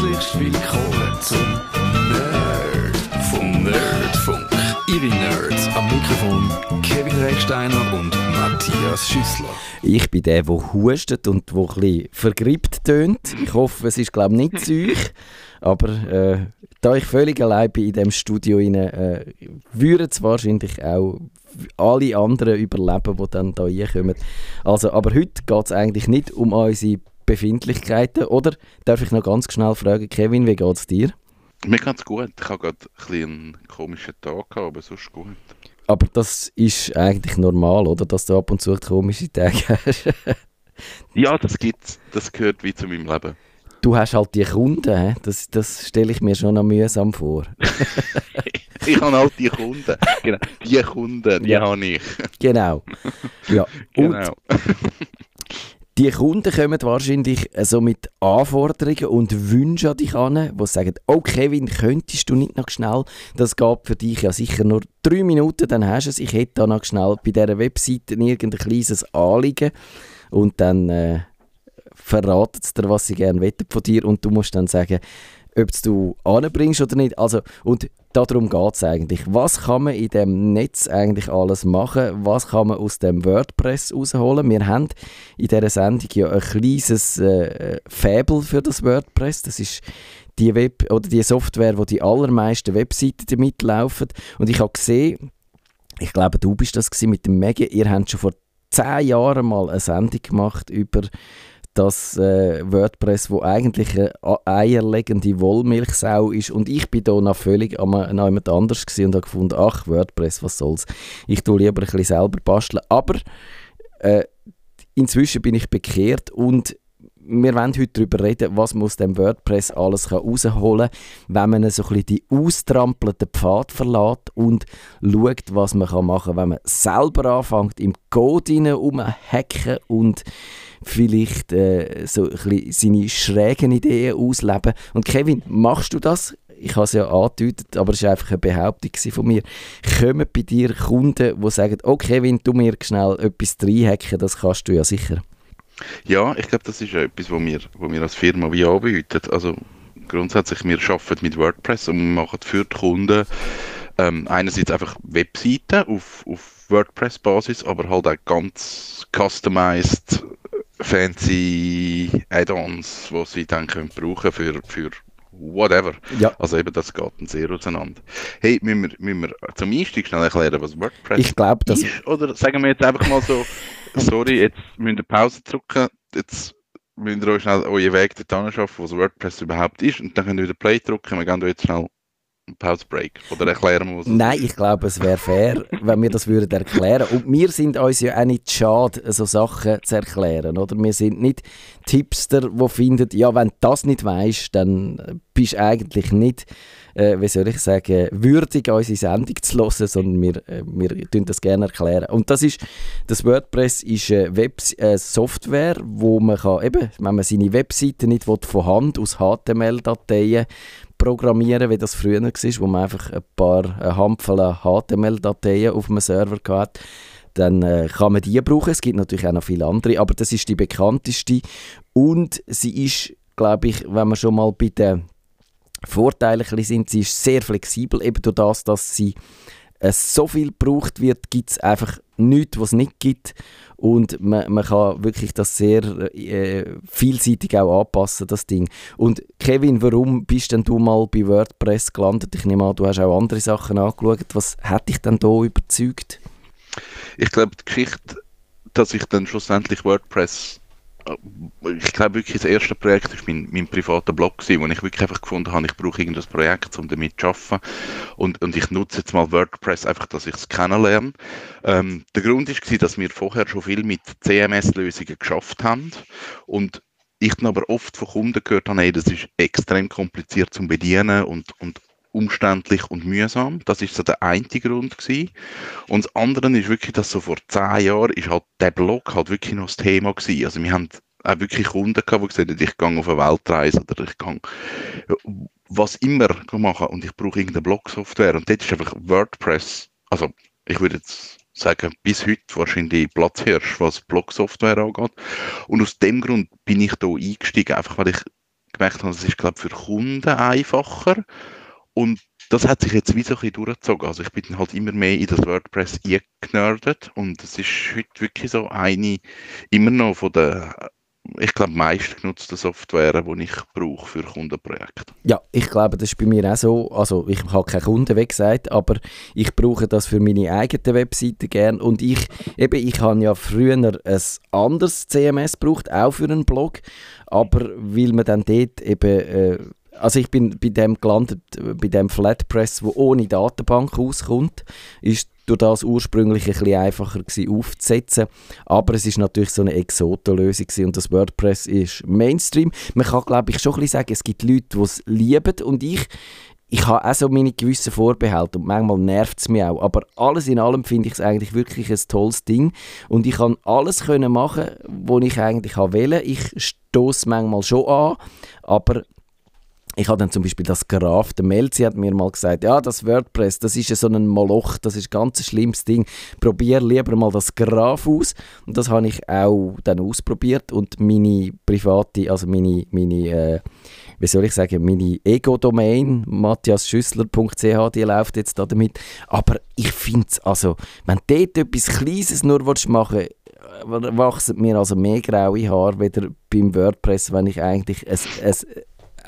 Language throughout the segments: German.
Herzlich willkommen zum Nerd vom Nerdfunk. Ihre Nerds am Mikrofon Kevin Recksteiner und Matthias Schüssler. Ich bin der, der hustet und der ein vergrippt tönt. Ich hoffe, es ist glaube ich nicht Zeug. Aber äh, da ich völlig allein bin in diesem Studio, äh, würden es wahrscheinlich auch alle anderen überleben, die dann hier reinkommen. Also, aber heute geht es eigentlich nicht um unsere Befindlichkeiten. Oder darf ich noch ganz schnell fragen, Kevin, wie geht es dir? Mir geht's gut. Ich habe gerade ein einen komischen Tag gehabt, aber sonst gut. Aber das ist eigentlich normal, oder? Dass du ab und zu komische Tage hast. ja, das gibt's. Das gehört wie zu meinem Leben. Du hast halt die Kunden, das, das stelle ich mir schon noch mühsam vor. ich habe halt die Kunden. Genau. Die Kunden, die ja. habe ich. Genau. Ja. Genau. Die Kunden kommen wahrscheinlich so mit Anforderungen und Wünschen an dich an, die sagen, oh Kevin, könntest du nicht noch schnell, das geht für dich ja sicher nur drei Minuten, dann hast du es, ich hätte da noch schnell bei dieser Webseite irgendein kleines Anliegen. Und dann äh, verraten dir, was sie gerne wollen von dir. Und du musst dann sagen, ob du anbringst oder nicht. Also, und darum geht es eigentlich. Was kann man in dem Netz eigentlich alles machen? Was kann man aus dem WordPress rausholen? Wir haben in dieser Sendung ja ein kleines äh, Fabel für das WordPress. Das ist die Web oder die Software, wo die allermeisten Webseiten damit laufen. Und ich habe gesehen, ich glaube, du bist das mit dem Mega. Ihr habt schon vor zehn Jahren mal eine Sendung gemacht über das äh, WordPress, wo eigentlich eine eierlegende Wollmilchsau ist und ich bin da noch völlig an jemand anders und habe gefunden, ach WordPress, was soll's. Ich tue lieber ein bisschen selber basteln, aber äh, inzwischen bin ich bekehrt und wir wollen heute darüber reden, was man dem WordPress alles rausholen kann, wenn man so ein bisschen die austrampelten Pfad verlässt und schaut, was man machen kann, wenn man selber anfängt, im Code umhacken und vielleicht äh, so ein bisschen seine schrägen Ideen ausleben. Und Kevin, machst du das? Ich habe es ja angedeutet, aber es war einfach eine Behauptung von mir. Kommen bei dir Kunden, die sagen, oh Kevin, du mir schnell etwas reinhacken, das kannst du ja sicher. Ja, ich glaube, das ist etwas, was wir, was wir als Firma wie anbieten. Also grundsätzlich, wir arbeiten mit WordPress und machen für die Kunden ähm, einerseits einfach Webseiten auf, auf WordPress-Basis, aber halt auch ganz customized fancy Add-ons, die sie dann können brauchen für, für whatever. Ja. Also eben, das geht dann sehr auseinander. Hey, müssen wir, müssen wir zum Einstieg schnell erklären, was WordPress ich glaub, das ist? Oder sagen wir jetzt einfach mal so, sorry, jetzt müssen wir Pause drücken, jetzt müsst ihr euch schnell euren Weg dorthin schaffen, was WordPress überhaupt ist, und dann könnt ihr wieder Play drücken, wir gehen jetzt schnell Pause Break? Oder erklären was Nein, ich glaube, es wäre fair, wenn wir das würden erklären. Und wir sind uns ja auch nicht schade, so Sachen zu erklären. Oder? Wir sind nicht Tipster, die finden, ja, wenn du das nicht weißt, dann bist du eigentlich nicht, äh, wie soll ich sagen, würdig, unsere Sendung zu hören, sondern wir, äh, wir tun das gerne erklären. Und das ist, das WordPress ist eine Web äh, Software, wo man kann, eben, wenn man seine Webseite nicht von Hand aus HTML-Dateien programmieren, wie das früher war, wo man einfach ein paar eine Handvoll HTML-Dateien auf einem Server hatte. Dann äh, kann man die brauchen. Es gibt natürlich auch noch viele andere, aber das ist die bekannteste. Und sie ist, glaube ich, wenn wir schon mal bei den Vorteilen sind, sie ist sehr flexibel, eben durch das, dass sie äh, so viel gebraucht wird, gibt es einfach nichts, was es nicht gibt. Und man, man kann wirklich das sehr äh, vielseitig auch anpassen, das Ding. Und Kevin, warum bist denn du mal bei WordPress gelandet? Ich nehme an, du hast auch andere Sachen angeschaut. Was hat dich denn da überzeugt? Ich glaube, die Geschichte, dass ich dann schlussendlich WordPress ich glaube wirklich, das erste Projekt war mein, mein privater Blog, gewesen, wo ich wirklich einfach gefunden habe, ich brauche irgendein Projekt, um damit zu arbeiten. Und, und ich nutze jetzt mal WordPress einfach, dass ich es kennenlerne. Ähm, der Grund war, dass wir vorher schon viel mit CMS-Lösungen geschafft haben. Und ich dann aber oft von Kunden gehört habe, hey, das ist extrem kompliziert zum Bedienen und, und umständlich und mühsam. Das ist so der eine Grund gewesen. Und das andere ist wirklich, dass so vor zehn Jahren ist halt der Blog halt wirklich noch das Thema gewesen. Also wir haben auch wirklich Kunden gehabt, die gesagt haben, ich gehe auf eine Weltreise oder ich kann was immer machen und ich brauche irgendeine Blog-Software. Und dort ist einfach WordPress, also ich würde jetzt sagen, bis heute wahrscheinlich Platzhirsch, was Blog-Software angeht. Und aus dem Grund bin ich da eingestiegen, einfach weil ich gemerkt habe, es ist, glaube für Kunden einfacher. Und das hat sich jetzt wie so ein bisschen durchgezogen. Also ich bin halt immer mehr in das WordPress eingenördet und es ist heute wirklich so eine, immer noch von der ich glaube, meistgenutzte Software, die ich brauche für Kundenprojekte. Ja, ich glaube, das ist bei mir auch so. Also ich habe keine Kunden, wie gesagt, aber ich brauche das für meine eigene Webseite gern. Und ich, eben, ich habe ja früher ein anderes CMS gebraucht, auch für einen Blog, aber weil man dann dort eben... Äh, also ich bin bei dem gelandet, bei dem Flatpress, wo ohne Datenbank auskommt, ist durch das ursprünglich ein bisschen einfacher gewesen, aufzusetzen. Aber es ist natürlich so eine Exoto-Lösung und das WordPress ist Mainstream. Man kann, glaube ich, schon ein bisschen sagen, es gibt Leute, die es lieben und ich, ich habe auch so meine gewissen Vorbehalte und manchmal nervt es mich auch. Aber alles in allem finde ich es eigentlich wirklich ein tolles Ding und ich kann alles können machen, was ich eigentlich wählen Ich stoße manchmal schon an, aber ich habe dann zum Beispiel das Graph, der Melzi hat mir mal gesagt, ja, das WordPress, das ist ja so ein Moloch, das ist ein ganz schlimmes Ding. Probier lieber mal das Graph aus. Und das habe ich auch dann ausprobiert und meine private, also meine, meine äh, wie soll ich sagen, meine Ego-Domain, matthiasschüssler.ch, die läuft jetzt da damit. Aber ich finde es, also, wenn du dort etwas Kleines nur machen willst, äh, wachsen mir also mehr graue Haare wieder beim WordPress, wenn ich eigentlich ein, ein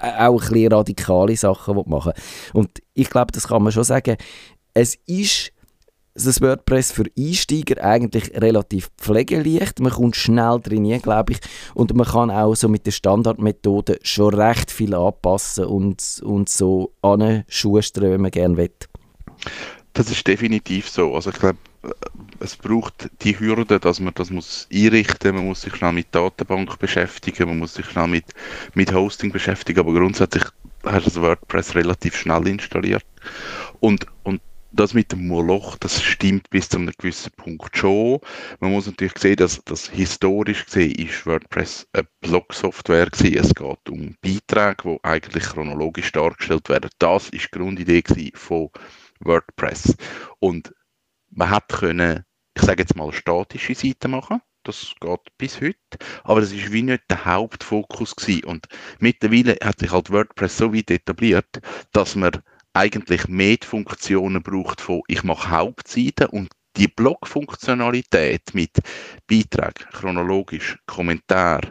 auch ein bisschen radikale Sachen machen Und ich glaube, das kann man schon sagen. Es ist das WordPress für Einsteiger eigentlich relativ pflegeleicht. Man kommt schnell drin, glaube ich. Und man kann auch so mit der Standardmethode schon recht viel anpassen und, und so anschustern, wenn man gerne will. Das ist definitiv so. Also ich glaube, es braucht die Hürde, dass man das muss einrichten, man muss sich schnell mit Datenbank beschäftigen, man muss sich schnell mit, mit Hosting beschäftigen, aber grundsätzlich hast du das WordPress relativ schnell installiert. Und, und das mit dem Moloch, das stimmt bis zu einem gewissen Punkt schon. Man muss natürlich sehen, dass das historisch gesehen ist WordPress eine Blog-Software gewesen. Es geht um Beiträge, die eigentlich chronologisch dargestellt werden. Das ist die Grundidee von WordPress. Und man hat können, ich sage jetzt mal, statische Seiten machen. Das geht bis heute. Aber das ist wie nicht der Hauptfokus gewesen. Und mittlerweile hat sich halt WordPress so weit etabliert, dass man eigentlich mehr Funktionen braucht von ich mache Hauptseiten und die Blog-Funktionalität mit Beitrag, chronologisch, Kommentar,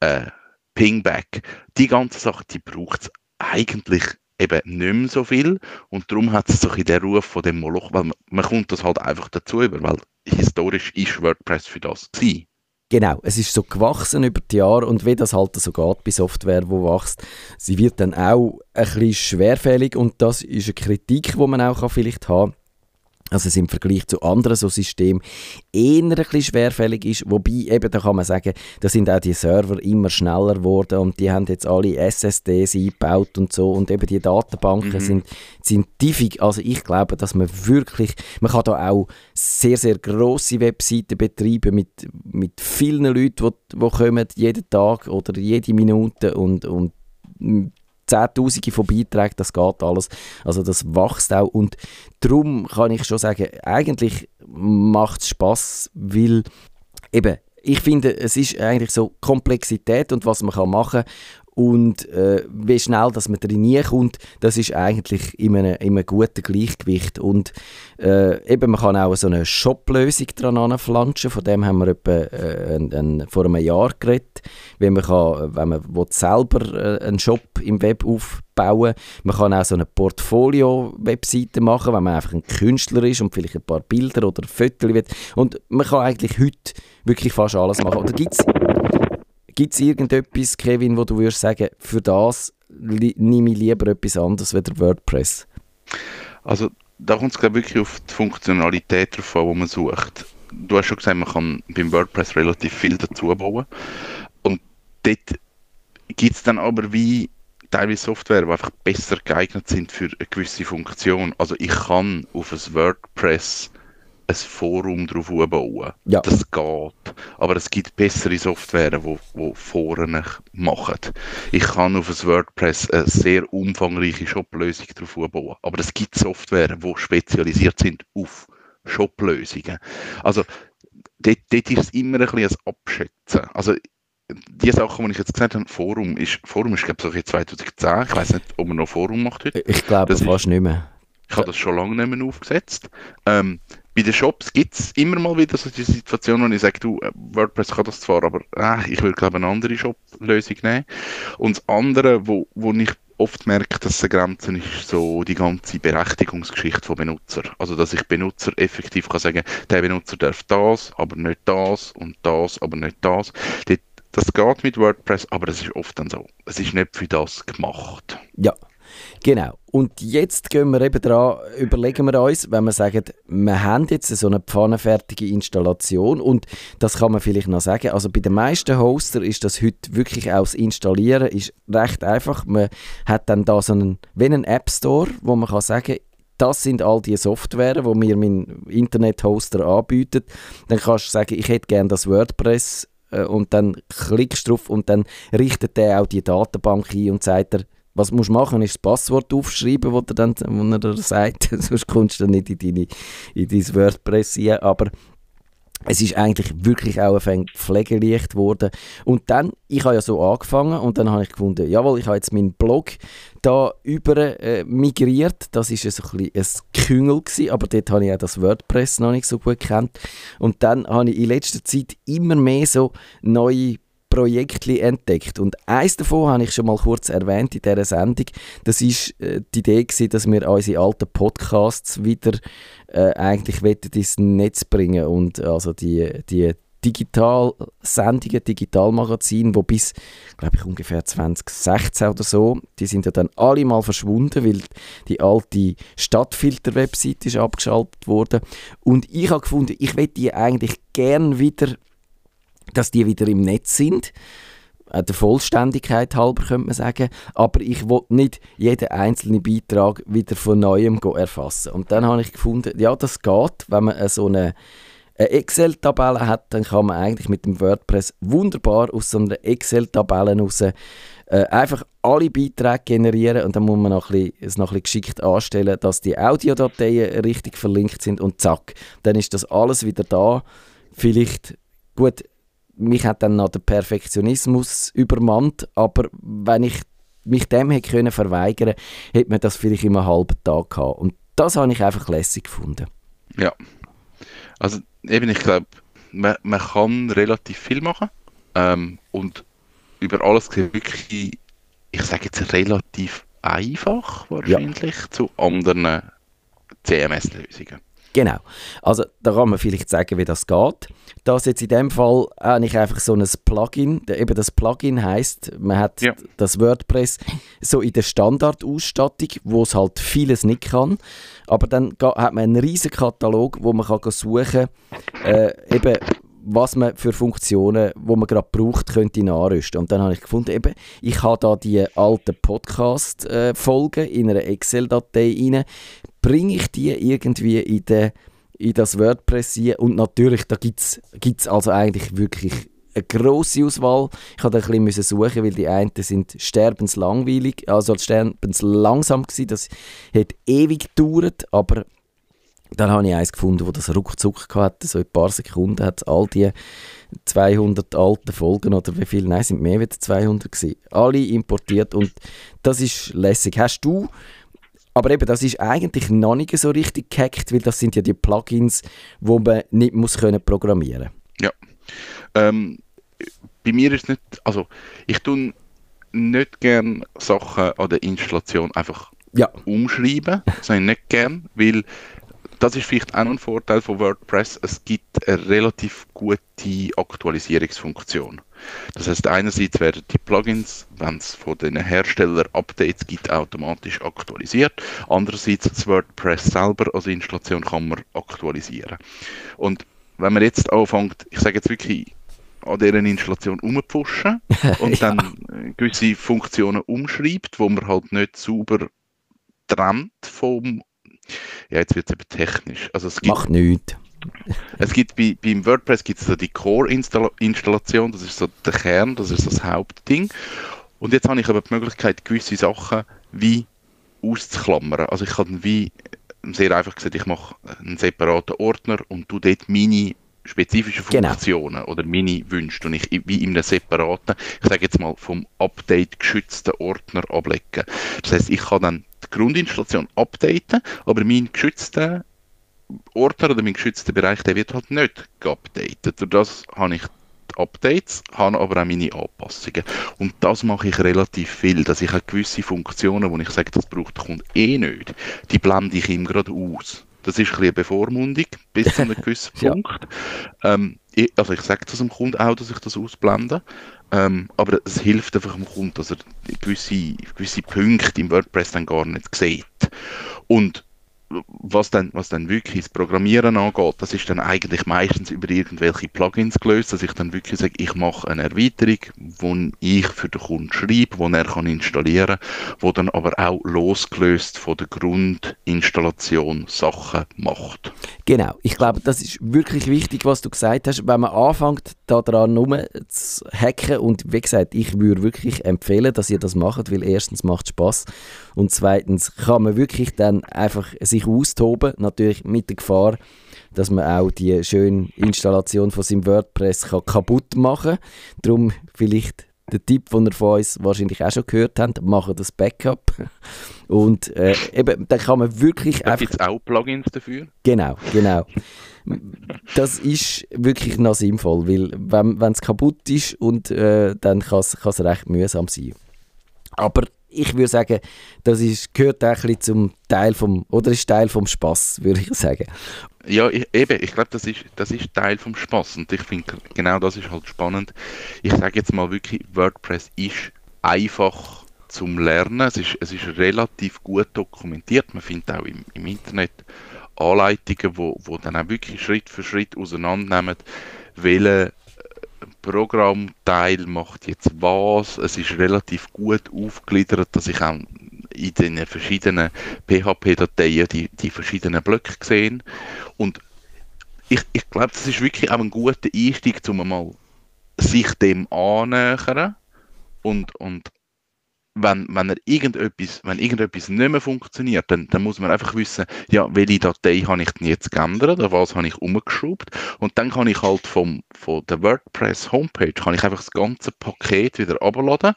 äh, Pingback, die ganze Sache, die braucht es eigentlich eben nicht mehr so viel und darum hat es so ein den Ruf von dem Moloch, weil man, man kommt das halt einfach dazu über, weil historisch ist WordPress für das gewesen. Genau, es ist so gewachsen über die Jahre und wie das halt so geht bei Software, die wächst, sie wird dann auch ein bisschen schwerfällig und das ist eine Kritik, die man auch vielleicht haben kann also es im Vergleich zu anderen so Systemen eher ein bisschen schwerfällig ist, wobei eben, da kann man sagen, da sind auch die Server immer schneller geworden und die haben jetzt alle SSDs eingebaut und so. Und eben die Datenbanken mhm. sind, sind tiefig, also ich glaube, dass man wirklich, man kann da auch sehr, sehr grosse Webseiten betreiben mit, mit vielen Leuten, die, die kommen jeden Tag oder jede Minute und, und Zehntausende von Beiträgen, das geht alles. Also das wächst auch und darum kann ich schon sagen, eigentlich macht es Spass, weil eben, ich finde, es ist eigentlich so Komplexität und was man kann machen und äh, wie schnell dass man drin kommt, das ist eigentlich in einem, in einem guten Gleichgewicht. Und äh, eben, man kann auch so eine Shop-Lösung dran anflanschen, von dem haben wir etwa äh, ein, ein, vor einem Jahr geredet, wenn man, kann, wenn man will selber äh, einen Shop im Web aufbauen Man kann auch so eine Portfolio-Webseite machen, wenn man einfach ein Künstler ist und vielleicht ein paar Bilder oder Fotos will. Und man kann eigentlich heute wirklich fast alles machen. Oder gibt Gibt es irgendetwas, Kevin, wo du würdest sagen, für das nehme ich lieber etwas anderes als WordPress? Also da kommt es wirklich auf die Funktionalität drauf an, die man sucht. Du hast schon gesagt, man kann beim WordPress relativ viel dazu bauen. Und dort gibt es dann aber wie teilweise Software, die einfach besser geeignet sind für eine gewisse Funktion. Also ich kann auf ein WordPress ein Forum drauf bauen. Ja. Das geht. Aber es gibt bessere Software, die, die Foren machen. Ich kann auf ein WordPress eine sehr umfangreiche Shop-Lösung drauf bauen. Aber es gibt Software, die spezialisiert sind auf Shop-Lösungen. Also, dort, dort ist es immer ein bisschen ein Abschätzen. Also, die Sachen, die ich jetzt gesagt habe, Forum ist, Forum ist glaube ich, so 2010. Ich weiß nicht, ob man noch Forum macht heute. Ich glaube das fast ist, nicht mehr. Ich habe das schon lange nicht mehr aufgesetzt. Ähm, bei den Shops gibt es immer mal wieder so die Situation, wo ich sage, du, äh, WordPress kann das zwar, aber äh, ich würde glaube eine andere Shop-Lösung nehmen. Und das andere, wo, wo ich oft merke, dass eine Grenze ist so die ganze Berechtigungsgeschichte von Benutzer. Also, dass ich Benutzer effektiv kann sagen, der Benutzer darf das, aber nicht das und das, aber nicht das. Das geht mit WordPress, aber es ist oft dann so. Es ist nicht für das gemacht. Ja, Genau. Und jetzt gehen wir eben dran, überlegen wir uns, wenn wir sagen, wir haben jetzt so eine pfannenfertige Installation und das kann man vielleicht noch sagen, also bei den meisten Hoster ist das heute wirklich auch das Installieren ist recht einfach. Man hat dann da so einen, wie einen App Store, wo man kann sagen, das sind all die Software, die mir mein Internet-Hoster anbietet. Dann kannst du sagen, ich hätte gerne das WordPress äh, und dann klickst du drauf und dann richtet der auch die Datenbank ein und sagt er, was du machen ist das Passwort aufschreiben, das er dann er dir sagt, sonst kommst du nicht in, deine, in dein WordPress rein, aber es ist eigentlich wirklich auch ein pflegeleicht geworden. Und dann, ich habe ja so angefangen und dann habe ich gefunden, jawohl, ich habe jetzt meinen Blog da über äh, migriert. Das ist so ein, ein Küngel gewesen, aber dort habe ich auch das WordPress noch nicht so gut gekannt. Und dann habe ich in letzter Zeit immer mehr so neue Projekte entdeckt. Und eins davon habe ich schon mal kurz erwähnt in dieser Sendung. Das ist äh, die Idee gewesen, dass wir unsere alten Podcasts wieder äh, eigentlich ins Netz bringen und also die, die Digital-Sendungen, Digitalmagazine, wo bis, glaube ich, ungefähr 2016 oder so, die sind ja dann alle mal verschwunden, weil die alte Stadtfilter-Website ist abgeschaltet worden. Und ich habe gefunden, ich möchte die eigentlich gern wieder dass die wieder im Netz sind. Äh, der Vollständigkeit halber könnte man sagen. Aber ich wollte nicht jeden einzelnen Beitrag wieder von neuem erfassen. Und dann habe ich gefunden, ja, das geht, wenn man so eine Excel-Tabelle hat, dann kann man eigentlich mit dem WordPress wunderbar aus so einer Excel-Tabelle raus äh, einfach alle Beiträge generieren und dann muss man noch ein bisschen, es noch ein bisschen geschickt anstellen, dass die Audiodateien richtig verlinkt sind und zack, dann ist das alles wieder da. Vielleicht, gut, mich hat dann noch der Perfektionismus übermannt, aber wenn ich mich dem hätte können verweigern, hätte man das vielleicht in einem halben Tag gehabt. Und das habe ich einfach lässig gefunden. Ja, also eben ich glaube, man, man kann relativ viel machen ähm, und über alles wirklich, ich sage jetzt relativ einfach wahrscheinlich ja. zu anderen CMS-Lösungen. Genau. Also da kann man vielleicht sagen, wie das geht. Das jetzt in dem Fall habe ich einfach so ein Plugin. Eben das Plugin heißt, man hat ja. das WordPress so in der Standardausstattung, wo es halt vieles nicht kann. Aber dann hat man einen riesen Katalog, wo man kann suchen kann, äh, eben was man für Funktionen, wo man gerade braucht, könnte nachrüsten. Und dann habe ich gefunden, eben, ich habe da die alten Podcast-Folgen in einer Excel-Datei rein, bringe ich die irgendwie in, de, in das WordPress rein und natürlich, da gibt es also eigentlich wirklich eine grosse Auswahl. Ich musste ein bisschen suchen, weil die einen sind sterbenslangweilig, also sterbenslangsam gewesen, das hat ewig gedauert, aber dann habe ich eins gefunden, wo das ruckzuck hatte, so in ein paar Sekunden hat all die 200 alten Folgen oder wie viele, nein, sind mehr als 200 gewesen, alle importiert und das ist lässig. Hast du, aber eben, das ist eigentlich noch nicht so richtig gehackt, weil das sind ja die Plugins, wo man nicht muss können programmieren. Ja. Ähm, bei mir ist nicht, also ich tue nicht gerne Sachen an der Installation einfach ja. umschreiben, das habe ich nicht gern, weil das ist vielleicht auch ein Vorteil von WordPress. Es gibt eine relativ gute Aktualisierungsfunktion. Das heißt, einerseits werden die Plugins, wenn es von den Herstellern Updates gibt, automatisch aktualisiert. Andererseits das WordPress selber als Installation kann man aktualisieren. Und wenn man jetzt anfängt, ich sage jetzt wirklich an deren Installation umpfuschen und ja. dann gewisse Funktionen umschreibt, wo man halt nicht sauber trennt vom ja, jetzt wird es eben technisch. Also es gibt, Macht nichts. Es gibt bei, beim WordPress gibt es so die Core-Installation, das ist so der Kern, das ist das Hauptding. Und jetzt habe ich aber die Möglichkeit, gewisse Sachen wie auszuklammern. Also ich kann wie sehr einfach gesagt, ich mache einen separaten Ordner und du dort meine spezifische genau. Funktionen genau. oder meine Wünsche, die ich wie in einem separaten, ich sage jetzt mal vom Update geschützten Ordner ablegen. Das heißt, ich kann dann Grundinstallation updaten, aber mein geschützter Ordner oder mein geschützter Bereich, der wird halt nicht geupdatet. Durch das habe ich die Updates, habe aber auch meine Anpassungen. Und das mache ich relativ viel, dass ich auch gewisse Funktionen, wo ich sage, das braucht der Kunde eh nicht, die blende ich ihm gerade aus. Das ist ein bisschen eine Bevormundung bis zu einem gewissen ja. Punkt. Ähm, ich, also ich sage das dem Kunden auch, dass ich das ausblende. Ähm, aber es hilft einfach dem Kunden, dass er gewisse, gewisse Punkte im WordPress dann gar nicht sieht. Und was dann, was dann wirklich das Programmieren angeht, das ist dann eigentlich meistens über irgendwelche Plugins gelöst, dass ich dann wirklich sage, ich mache eine Erweiterung, wo ich für den Kunden schreibe, wo er kann installieren kann, wo dann aber auch losgelöst von der Grundinstallation Sachen macht. Genau, ich glaube, das ist wirklich wichtig, was du gesagt hast. Wenn man anfängt, daran zu hacken und wie gesagt, ich würde wirklich empfehlen, dass ihr das macht, weil erstens macht es Spaß und zweitens kann man wirklich dann einfach sich austoben, natürlich mit der Gefahr, dass man auch die schöne Installation von seinem WordPress kann kaputt machen kann. Darum vielleicht der Tipp, den ihr von uns wahrscheinlich auch schon gehört habt, machen das Backup. Und äh, eben, dann kann man wirklich da einfach... Gibt es auch Plugins dafür? Genau, genau. Das ist wirklich noch sinnvoll, weil wenn es kaputt ist, und, äh, dann kann es recht mühsam sein. Aber ich würde sagen, das ist, gehört auch ein bisschen zum Teil vom, oder ist Teil vom Spaß, würde ich sagen. Ja, ich, eben, ich glaube, das ist, das ist Teil vom Spaß und ich finde, genau das ist halt spannend. Ich sage jetzt mal wirklich, WordPress ist einfach zum Lernen. Es ist, es ist relativ gut dokumentiert. Man findet auch im, im Internet Anleitungen, wo, wo dann auch wirklich Schritt für Schritt auseinandernehmen, welche Programmteil macht jetzt was. Es ist relativ gut aufgegliedert, dass ich auch in den verschiedenen PHP-Dateien die, die verschiedenen Blöcke sehe. Und ich, ich glaube, das ist wirklich auch ein guter Einstieg, um mal sich dem annähern und, und wenn, wenn, er irgendetwas, wenn irgendetwas nicht mehr funktioniert, dann, dann muss man einfach wissen, ja, welche Datei habe ich denn jetzt geändert, oder was habe ich umgeschraubt? Und dann kann ich halt vom, von der WordPress Homepage kann ich einfach das ganze Paket wieder abladen,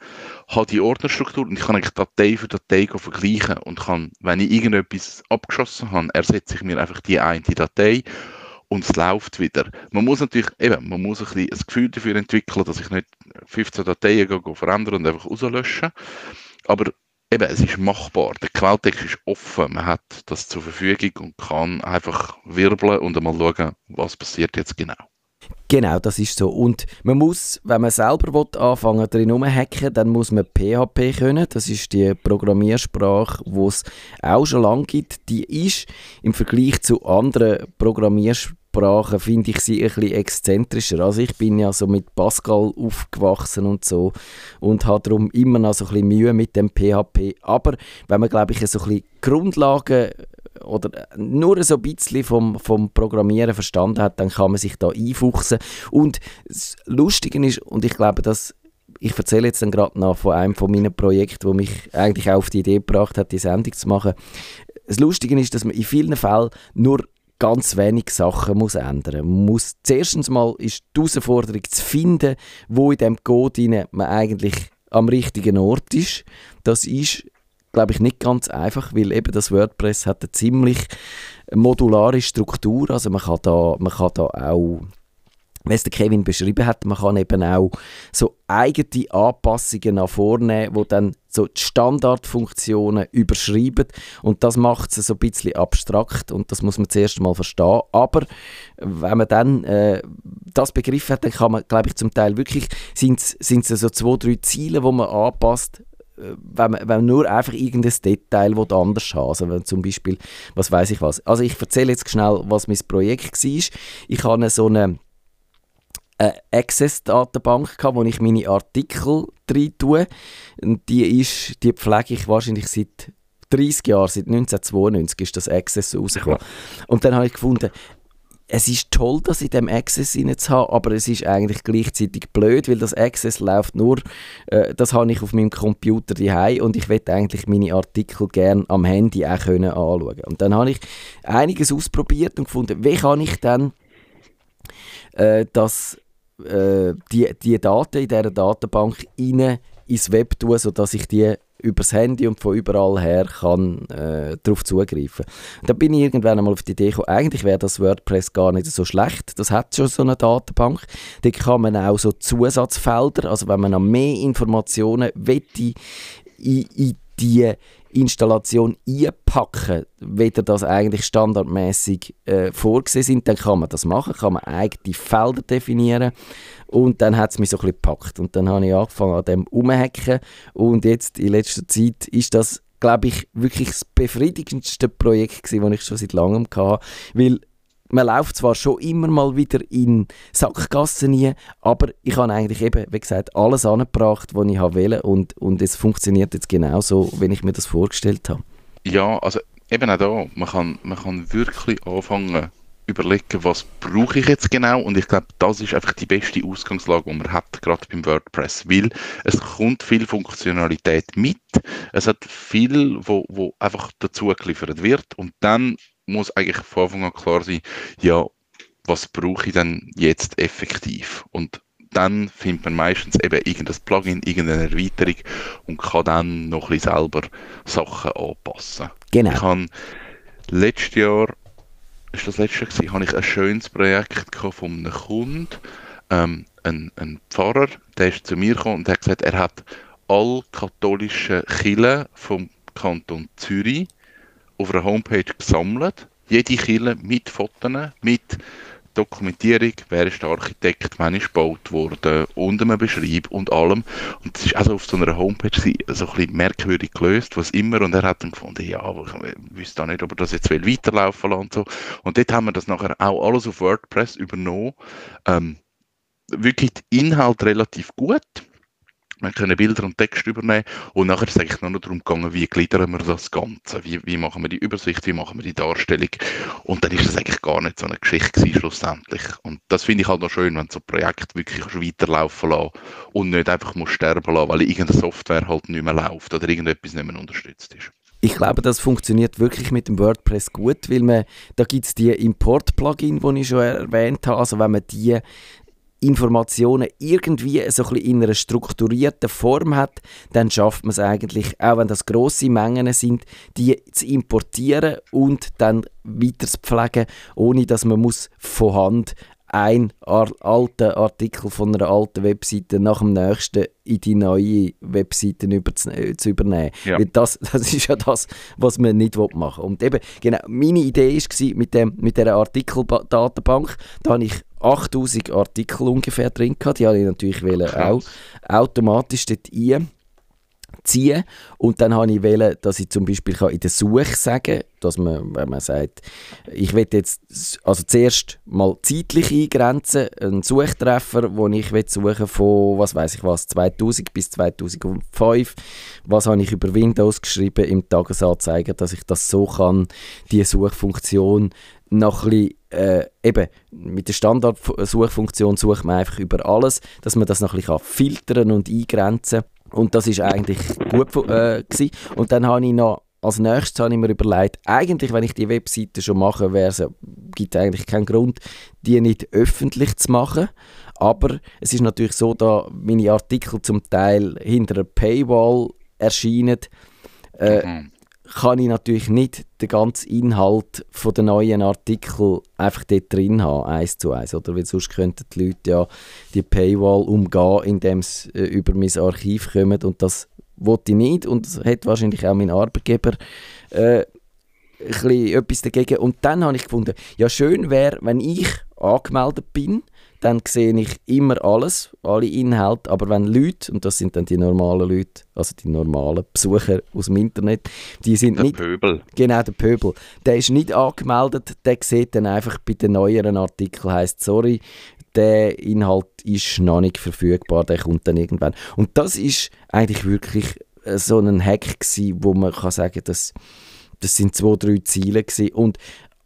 habe die Ordnerstruktur und ich kann eigentlich Datei für Datei vergleichen und kann, wenn ich irgendetwas abgeschossen habe, ersetze ich mir einfach die eine Datei und es läuft wieder. Man muss natürlich, eben, man muss ein, bisschen ein Gefühl dafür entwickeln, dass ich nicht 15 Dateien gehe, verändern und einfach rauslöschen. Aber eben, es ist machbar. Der Quelltext ist offen. Man hat das zur Verfügung und kann einfach wirbeln und einmal schauen, was passiert jetzt genau. Genau, das ist so. Und man muss, wenn man selber will, anfangen drin rumhacken, dann muss man PHP können. Das ist die Programmiersprache, die es auch schon lange gibt. Die ist im Vergleich zu anderen Programmiersprachen, finde ich sie ein bisschen exzentrischer. Also ich bin ja so mit Pascal aufgewachsen und so und habe darum immer noch so ein bisschen Mühe mit dem PHP. Aber wenn man, glaube ich, so ein bisschen Grundlagen oder nur so ein bisschen vom, vom Programmieren verstanden hat, dann kann man sich da einfuchsen. Und das Lustige ist, und ich glaube, dass ich erzähle jetzt dann gerade noch von einem von meinen Projekten, wo mich eigentlich auch auf die Idee gebracht hat, die Sendung zu machen. Das Lustige ist, dass man in vielen Fällen nur ganz wenig Sachen muss ändern. Muss zuerst mal ist die Herausforderung zu finden, wo in dem Code man eigentlich am richtigen Ort ist. Das ist glaube ich, nicht ganz einfach, weil eben das WordPress hat eine ziemlich modulare Struktur. Also man kann da, man kann da auch wie es der Kevin beschrieben hat, man kann eben auch so eigene Anpassungen nach vorne, wo dann so die Standardfunktionen überschreiben und das macht es so ein bisschen abstrakt und das muss man zuerst mal verstehen. Aber wenn man dann äh, das begriffen hat, dann kann man, glaube ich, zum Teil wirklich, sind es so zwei, drei Ziele, wo man anpasst, wenn man, wenn man nur einfach irgendein Detail anders haben Also wenn zum Beispiel, was weiß ich was. Also ich erzähle jetzt schnell, was mein Projekt war. Ich hatte so eine, eine Access-Datenbank, wo ich meine Artikel rein tue. Und die, ist, die pflege ich wahrscheinlich seit 30 Jahren, seit 1992 ist das Access rausgekommen. Und dann habe ich gefunden, es ist toll, das in dem Access zu haben, aber es ist eigentlich gleichzeitig blöd, weil das Access läuft nur, äh, das habe ich auf meinem Computer daheim und ich möchte eigentlich meine Artikel gerne am Handy auch können anschauen. Und dann habe ich einiges ausprobiert und gefunden, wie kann ich dann äh, dass äh, die, die Daten in dieser Datenbank rein ins Web tun, sodass ich die übers Handy und von überall her kann äh, darauf zugreifen. Dann bin ich irgendwann einmal auf die Idee gekommen, eigentlich wäre das WordPress gar nicht so schlecht. Das hat schon so eine Datenbank. Da kann man auch so Zusatzfelder, also wenn man noch mehr Informationen wette, in, in die Installation einpacken, weder das eigentlich standardmäßig äh, vorgesehen sind, dann kann man das machen, kann man eigene Felder definieren und dann hat es mich so ein bisschen gepackt und dann habe ich angefangen an dem umhacken und jetzt in letzter Zeit ist das glaube ich wirklich das befriedigendste Projekt gewesen, das ich schon seit langem hatte, weil man läuft zwar schon immer mal wieder in Sackgassen rein, aber ich habe eigentlich eben, wie gesagt, alles angebracht, was ich wollte und, und es funktioniert jetzt genauso, wenn ich mir das vorgestellt habe. Ja, also eben auch da, man kann, man kann wirklich anfangen, überlegen, was brauche ich jetzt genau und ich glaube, das ist einfach die beste Ausgangslage, die man hat, gerade beim WordPress, weil es kommt viel Funktionalität mit, es hat viel, wo, wo einfach dazu geliefert wird und dann muss eigentlich von Anfang an klar sein, ja, was brauche ich denn jetzt effektiv? Und dann findet man meistens eben irgendein Plugin, irgendeine Erweiterung und kann dann noch ein bisschen selber Sachen anpassen. Genau. Ich habe letztes Jahr, ist das letzte Jahr, habe ich ein schönes Projekt von einem Kunden, ähm, ein, ein Pfarrer, der ist zu mir gekommen und hat gesagt, er hat alle katholischen Kirchen vom Kanton Zürich auf einer Homepage gesammelt. Jede Kille mit Fotos, mit Dokumentierung, wer ist der Architekt, wann ist gebaut worden und einem Beschreib und allem. Und das ist also auf so einer Homepage so ein bisschen merkwürdig gelöst, was immer. Und er hat dann gefunden, ja, ich wüsste auch nicht, ob er das jetzt weiterlaufen will und so. Und dort haben wir das nachher auch alles auf WordPress übernommen. Ähm, wirklich Inhalt relativ gut wir können Bilder und Text übernehmen und nachher ist es eigentlich nur noch darum gegangen, wie gliedern wir das Ganze, wie, wie machen wir die Übersicht, wie machen wir die Darstellung und dann ist das eigentlich gar nicht so eine Geschichte gewesen, schlussendlich und das finde ich halt noch schön, wenn so ein Projekt wirklich weiterlaufen lassen und nicht einfach muss sterben lassen, weil irgendeine Software halt nicht mehr läuft oder irgendetwas nicht mehr unterstützt ist. Ich glaube, das funktioniert wirklich mit dem WordPress gut, weil man, da gibt es die Import-Plugin, die ich schon erwähnt habe. Also wenn man die Informationen irgendwie so ein bisschen in einer strukturierten Form hat, dann schafft man es eigentlich, auch wenn das grosse Mengen sind, die zu importieren und dann weiter zu pflegen, ohne dass man muss von Hand ein alten Artikel von einer alten Webseite nach dem nächsten in die neue Webseite über zu, äh, zu übernehmen. Ja. Das, das ist ja das, was man nicht machen will. Und eben, genau, meine Idee war mit, dem, mit dieser Artikeldatenbank, da habe ich 8000 Artikel ungefähr drin gehabt. Die habe ich natürlich auch automatisch dort ein ziehen und dann habe ich wählen, dass ich zum Beispiel in der Suche sagen dass man, wenn man sagt, ich will jetzt also zuerst mal zeitlich eingrenzen, einen Suchtreffer, wo ich will suchen von, was weiß ich was, 2000 bis 2005, was habe ich über Windows geschrieben im Tagesanzeiger, dass ich das so kann, die Suchfunktion noch ein bisschen, äh, eben mit der Standard-Suchfunktion sucht man einfach über alles, dass man das noch ein bisschen filtern und eingrenzen kann und das ist eigentlich gut äh, gewesen. Und dann habe ich noch als nächstes habe ich mir überlegt, eigentlich, wenn ich die Webseite schon mache, wäre gibt es eigentlich keinen Grund, die nicht öffentlich zu machen. Aber es ist natürlich so, da meine Artikel zum Teil hinter einer Paywall erscheinen, äh, mhm kann ich natürlich nicht den ganzen Inhalt von den neuen Artikel einfach dort drin haben, eins zu eins, oder? Weil sonst könnten die Leute ja die Paywall umgehen, indem sie äh, über mein Archiv kommen und das wollte ich nicht und das hat wahrscheinlich auch mein Arbeitgeber äh, etwas dagegen. Und dann habe ich gefunden, ja schön wäre, wenn ich angemeldet bin, dann sehe ich immer alles, alle Inhalte, aber wenn Leute, und das sind dann die normalen Leute, also die normalen Besucher aus dem Internet, die sind der nicht... Pöbel. Genau, der Pöbel. Der ist nicht angemeldet, der sieht dann einfach bei den neueren Artikeln, heißt sorry, der Inhalt ist noch nicht verfügbar, der kommt dann irgendwann. Und das ist eigentlich wirklich äh, so ein Hack gewesen, wo man kann sagen, dass das sind zwei, drei Ziele gewesen. Und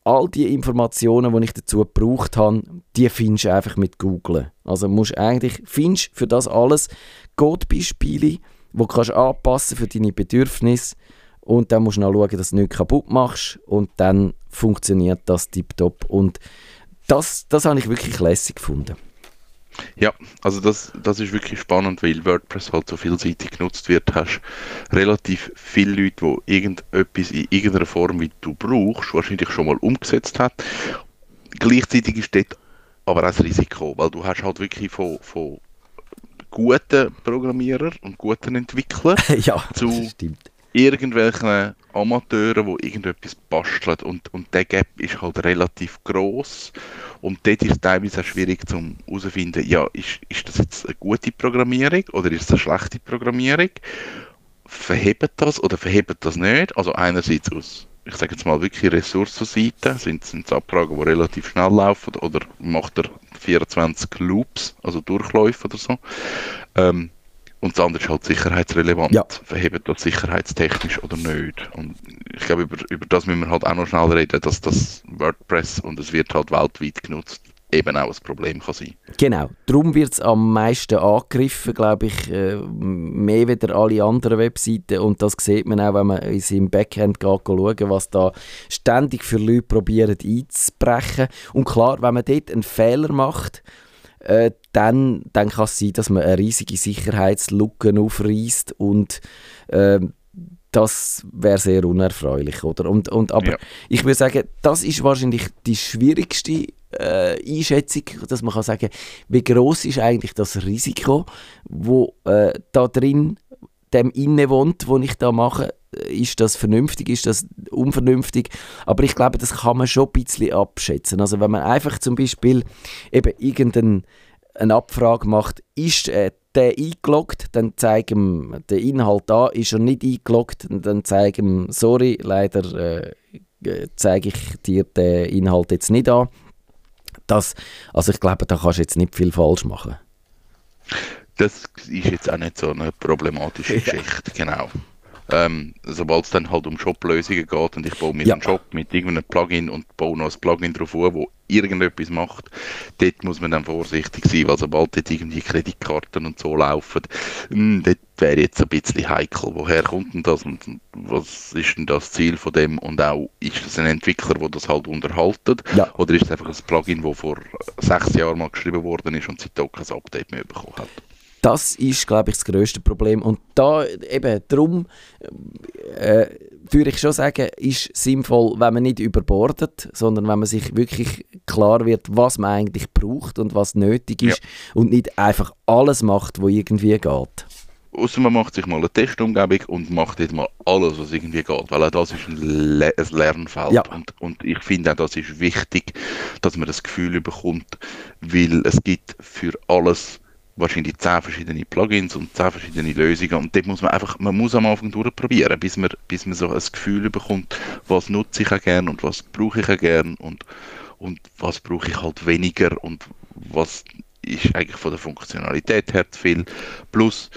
all die Informationen, die ich dazu gebraucht habe, die findest du einfach mit Google. Also musst eigentlich, findest für das alles Codebeispiele, die kannst anpassen für deine Bedürfnisse und dann musst du noch schauen, dass du nichts kaputt machst und dann funktioniert das tiptop. Und das, das habe ich wirklich lässig gefunden. Ja, also das, das ist wirklich spannend, weil WordPress halt so vielseitig genutzt wird. Hast relativ viele Leute, die irgendetwas in irgendeiner Form, wie du brauchst, wahrscheinlich schon mal umgesetzt hat. Gleichzeitig ist dort aber auch das Risiko, weil du hast halt wirklich von, von guten Programmierern und guten Entwicklern ja, zu irgendwelchen Amateuren, die irgendetwas basteln und, und der Gap ist halt relativ groß und dort ist es teilweise auch schwierig zu herauszufinden, ja, ist, ist das jetzt eine gute Programmierung oder ist es eine schlechte Programmierung? Verhebt das oder verhebt das nicht? Also einerseits aus, ich sage jetzt mal wirklich Ressourcenseite, sind es Abfragen, die relativ schnell laufen oder macht er 24 Loops, also Durchläufe oder so. Ähm, und das andere ist halt sicherheitsrelevant. Ja. Verhebt das sicherheitstechnisch oder nicht? Und ich glaube, über, über das müssen wir halt auch noch schnell reden, dass das WordPress und es wird halt weltweit genutzt, eben auch ein Problem kann sein. Genau, darum wird es am meisten angegriffen, glaube ich, äh, mehr wieder alle anderen Webseiten und das sieht man auch, wenn man in seinem Backend geht, schauen, was da ständig für Leute probieren einzubrechen. Und klar, wenn man dort einen Fehler macht, äh, dann, dann kann es sein, dass man eine riesige Sicherheitslücke aufreißt und äh, das wäre sehr unerfreulich, oder? Und, und, aber ja. ich würde sagen, das ist wahrscheinlich die schwierigste äh, Einschätzung, dass man kann sagen, wie groß ist eigentlich das Risiko, wo äh, da drin dem inne wohnt, wo ich da mache, ist das vernünftig, ist das unvernünftig, aber ich glaube, das kann man schon ein bisschen abschätzen. Also wenn man einfach zum Beispiel eben irgendeine Abfrage macht, ist äh, der eingeloggt, dann zeige ihm den Inhalt da, ist er nicht eingeloggt, dann zeige ihm, sorry, leider äh, zeige ich dir den Inhalt jetzt nicht an. Das, also ich glaube, da kannst du jetzt nicht viel falsch machen. Das ist jetzt auch nicht so eine problematische Geschichte, genau. Ähm, Sobald es dann halt um Shop-Lösungen geht und ich baue mir ja. einen Shop mit irgendeinem Plugin und baue noch ein Plugin drauf an, wo irgendetwas macht, dort muss man dann vorsichtig sein, weil sobald dort irgendwie Kreditkarten und so laufen, mh, hm, dort wäre jetzt ein bisschen heikel. Woher kommt denn das und was ist denn das Ziel von dem und auch, ist das ein Entwickler, der das halt unterhaltet ja. oder ist es einfach ein Plugin, das vor sechs Jahren mal geschrieben worden ist und seitdem kein Update mehr bekommen hat? Das ist, glaube ich, das grösste Problem. Und da eben darum äh, würde ich schon sagen, ist sinnvoll, wenn man nicht überbordet, sondern wenn man sich wirklich klar wird, was man eigentlich braucht und was nötig ist ja. und nicht einfach alles macht, was irgendwie geht. Außer man macht sich mal eine Testumgebung und macht jetzt mal alles, was irgendwie geht, weil auch das ist ein, Le ein Lernfeld. Ja. Und, und ich finde auch, das ist wichtig, dass man das Gefühl bekommt, weil es gibt für alles wahrscheinlich zehn verschiedene Plugins und zehn verschiedene Lösungen und dort muss man einfach, man muss am Anfang durchprobieren, bis man, bis man so ein Gefühl bekommt, was nutze ich auch gern und was brauche ich auch gern und, und was brauche ich halt weniger und was ist eigentlich von der Funktionalität her zu viel. Plus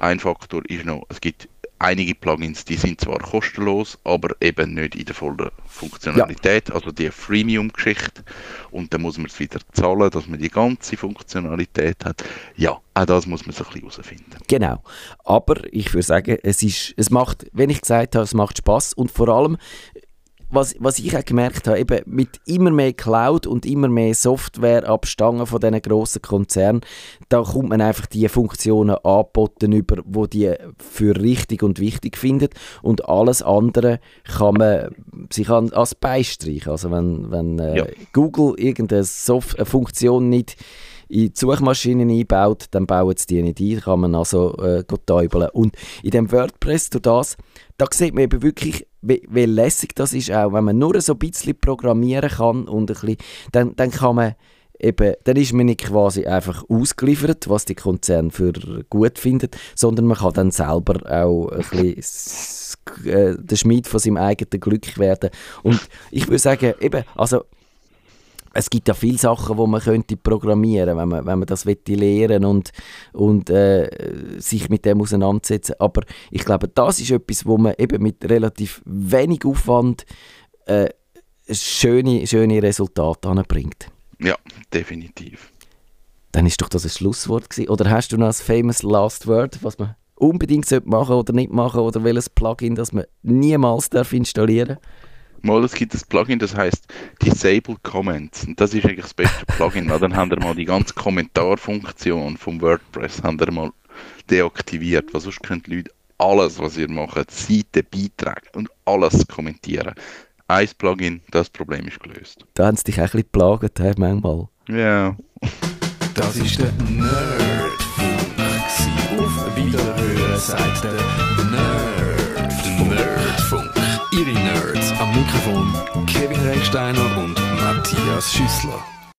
ein Faktor ist noch, es gibt einige Plugins, die sind zwar kostenlos, aber eben nicht in der vollen Funktionalität, ja. also die Freemium-Geschichte. Und dann muss man es wieder zahlen, dass man die ganze Funktionalität hat. Ja, auch das muss man so ein bisschen herausfinden. Genau. Aber ich würde sagen, es, ist, es macht, wenn ich gesagt habe, es macht Spaß und vor allem was, was ich auch gemerkt habe, eben mit immer mehr Cloud und immer mehr Software abstangen von diesen grossen Konzernen, da kommt man einfach die Funktionen angeboten über, wo die für richtig und wichtig findet und alles andere kann man sich an, als beistreichen. Also wenn, wenn äh, ja. Google irgendeine eine Funktion nicht in die Suchmaschinen einbaut, dann bauen sie die nicht ein, kann man also äh, täubeln. Und in dem WordPress, durch das, da sieht man eben wirklich, wie, wie lässig das ist, auch wenn man nur so ein bisschen programmieren kann und ein bisschen, dann, dann kann man eben, dann ist man nicht quasi einfach ausgeliefert, was die Konzerne für gut finden, sondern man kann dann selber auch ein bisschen äh, der Schmied von seinem eigenen Glück werden. Und ich würde sagen, eben, also es gibt ja viele Sachen, wo man könnte programmieren, wenn man, wenn man das lernen und und äh, sich mit dem auseinandersetzen. Aber ich glaube, das ist etwas, wo man eben mit relativ wenig Aufwand äh, schöne, schöne Resultate anbringt. Ja, definitiv. Dann ist doch das ein Schlusswort gewesen. Oder hast du noch ein famous Last Word, was man unbedingt machen oder nicht machen oder welches Plugin, das man niemals darf installieren darf? Mal, es gibt ein Plugin, das heißt Disable Comments. Und das ist eigentlich das beste Plugin. weil dann haben wir mal die ganze Kommentarfunktion vom WordPress haben wir mal deaktiviert. Weil sonst können die Leute alles, was ihr macht, Seiten, Beiträge und alles kommentieren. Ein Plugin, das Problem ist gelöst. Da haben sie dich auch ein bisschen geplagt, he, manchmal. Ja. Das ist der Nerdfunk. Auf Wiederhören sagt der Nerd. Nerdfunk. Ihre Mikrofon Kevin Recksteiner und Matthias Schüssler.